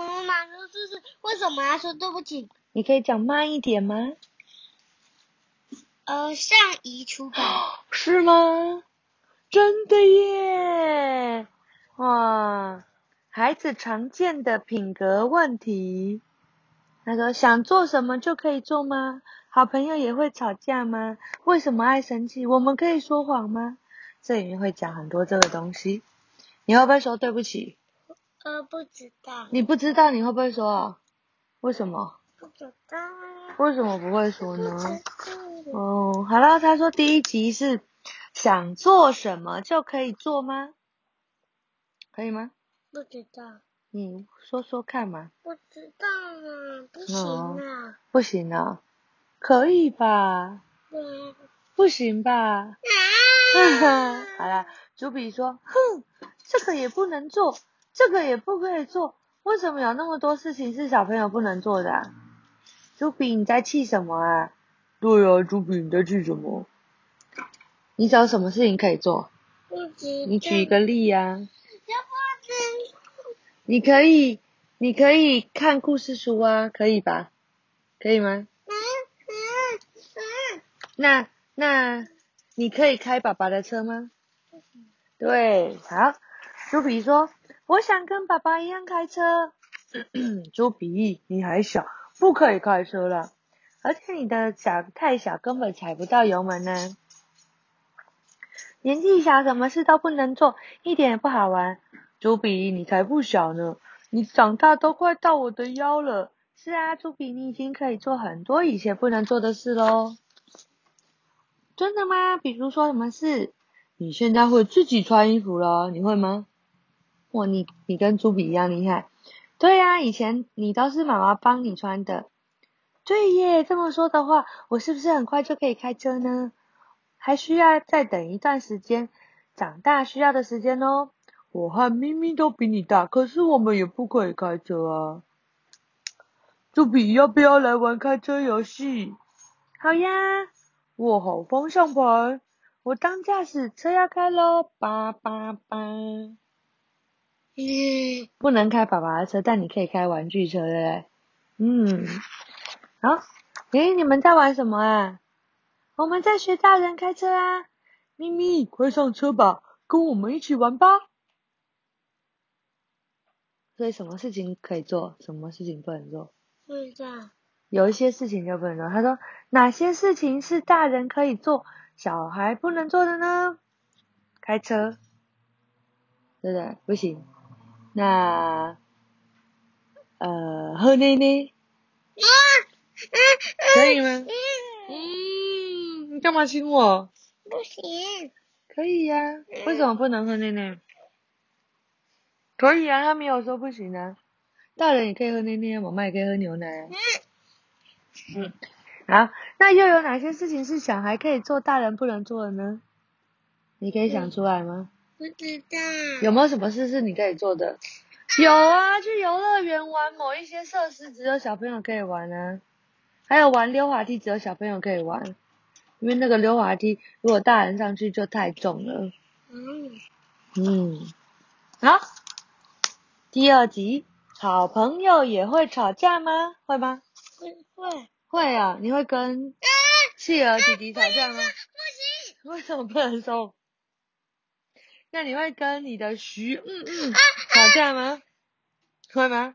嗯，马叔叔是为什么要说对不起？你可以讲慢一点吗？呃，上移除感。是吗？真的耶！哇，孩子常见的品格问题。他说：“想做什么就可以做吗？好朋友也会吵架吗？为什么爱生气？我们可以说谎吗？”这里面会讲很多这个东西。你会不会说对不起？呃，不知道。你不知道你会不会说？为什么？不知道。为什么不会说呢？哦，好了，他说第一集是想做什么就可以做吗？可以吗？不知道。你说说看嘛。不知道啊，不行啊。不行啊，可以吧？对。不行吧？哈哈，好了，朱比说，哼，这个也不能做，这个也不可以做，为什么有那么多事情是小朋友不能做的？朱比，你在气什么啊？对啊，朱比，你在气什么？你找什么事情可以做？你举一个例呀。你可以，你可以看故事书啊，可以吧？可以吗？那那你可以开爸爸的车吗？对，好。朱比说：“我想跟爸爸一样开车。”朱比，你还小，不可以开车了，而且你的脚太小，根本踩不到油门呢。年纪小，什么事都不能做，一点也不好玩。朱比，你才不小呢，你长大都快到我的腰了。是啊，朱比，你已经可以做很多以前不能做的事喽。真的吗？比如说什么事？你现在会自己穿衣服了，你会吗？哇，你你跟朱比一样厉害。对呀，以前你都是妈妈帮你穿的。对耶，这么说的话，我是不是很快就可以开车呢？还需要再等一段时间，长大需要的时间哦。我和咪咪都比你大，可是我们也不可以开车啊。朱比，要不要来玩开车游戏？好呀，握好方向盘，我当驾驶，车要开喽，叭叭叭。不能开爸爸的车，但你可以开玩具车，对不对？嗯。好，诶，你们在玩什么啊？我们在学大人开车啊。咪咪，快上车吧，跟我们一起玩吧。所以什么事情可以做，什么事情不能做？不知道。有一些事情就不能做。他说哪些事情是大人可以做，小孩不能做的呢？开车，对不对？不行。那呃，喝奶奶，可以吗？嗯，你干嘛亲我？不行。可以呀，为什么不能喝奶奶？可以啊，他没有说不行啊。大人也可以喝奶奶，妈妈也可以喝牛奶啊。嗯。好，那又有哪些事情是小孩可以做，大人不能做的呢？你可以想出来吗？不知道。有没有什么事是你可以做的？有啊，去游乐园玩某一些设施，只有小朋友可以玩啊。还有玩溜滑梯，只有小朋友可以玩，因为那个溜滑梯如果大人上去就太重了。嗯。嗯。好。第二集，好朋友也会吵架吗？会吗？会会会啊！你会跟企鹅弟弟吵架吗？不行。为什么不能说？那你会跟你的徐嗯嗯吵架吗？会吗？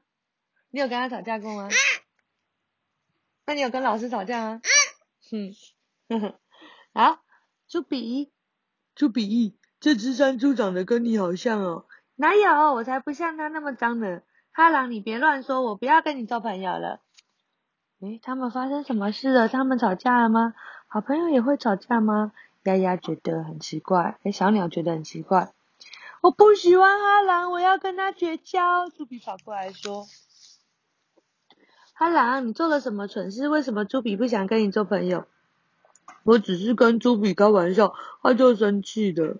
你有跟他吵架过吗？那你有跟老师吵架吗？嗯，哼哼。好，朱比，朱比，这只山猪长得跟你好像哦。哪有？我才不像他那么脏呢！哈狼，你别乱说，我不要跟你做朋友了。诶，他们发生什么事了？他们吵架了吗？好朋友也会吵架吗？丫丫觉得很奇怪，诶，小鸟觉得很奇怪。我不喜欢哈狼，我要跟他绝交。猪比跑过来说：“哈狼，你做了什么蠢事？为什么朱比不想跟你做朋友？”我只是跟朱比开玩笑，他就生气的。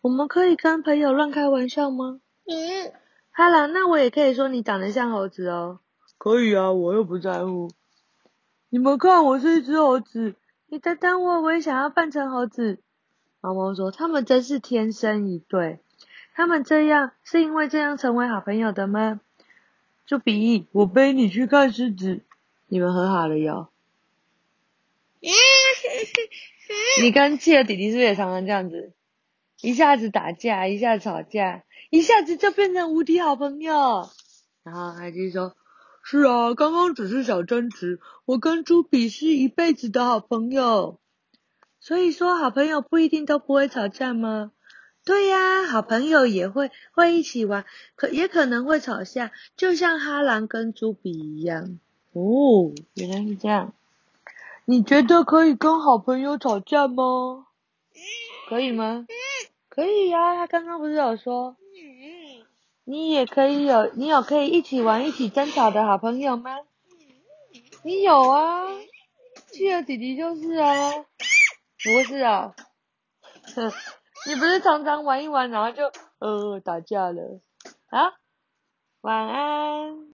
我们可以跟朋友乱开玩笑吗？嗯。哈啦，那我也可以说你长得像猴子哦。可以啊，我又不在乎。你们看，我是一只猴子。你等等我，我也想要扮成猴子。毛毛说：“他们真是天生一对。他们这样是因为这样成为好朋友的吗？”朱比，我背你去看狮子。你们和好了哟。你跟企鹅弟弟是不是也常常这样子？一下子打架，一下子吵架，一下子就变成无敌好朋友。然后海基说：“是啊，刚刚只是小争执，我跟朱比是一辈子的好朋友。所以说，好朋友不一定都不会吵架吗？对呀，好朋友也会会一起玩，可也可能会吵架，就像哈兰跟朱比一样。哦，原来是这样。你觉得可以跟好朋友吵架吗？可以吗？可以呀，他刚刚不是有说，你也可以有，你有可以一起玩、一起争吵的好朋友吗？你有啊，企鹅弟弟就是啊，不是啊，你不是常常玩一玩，然后就呃打架了啊？晚安。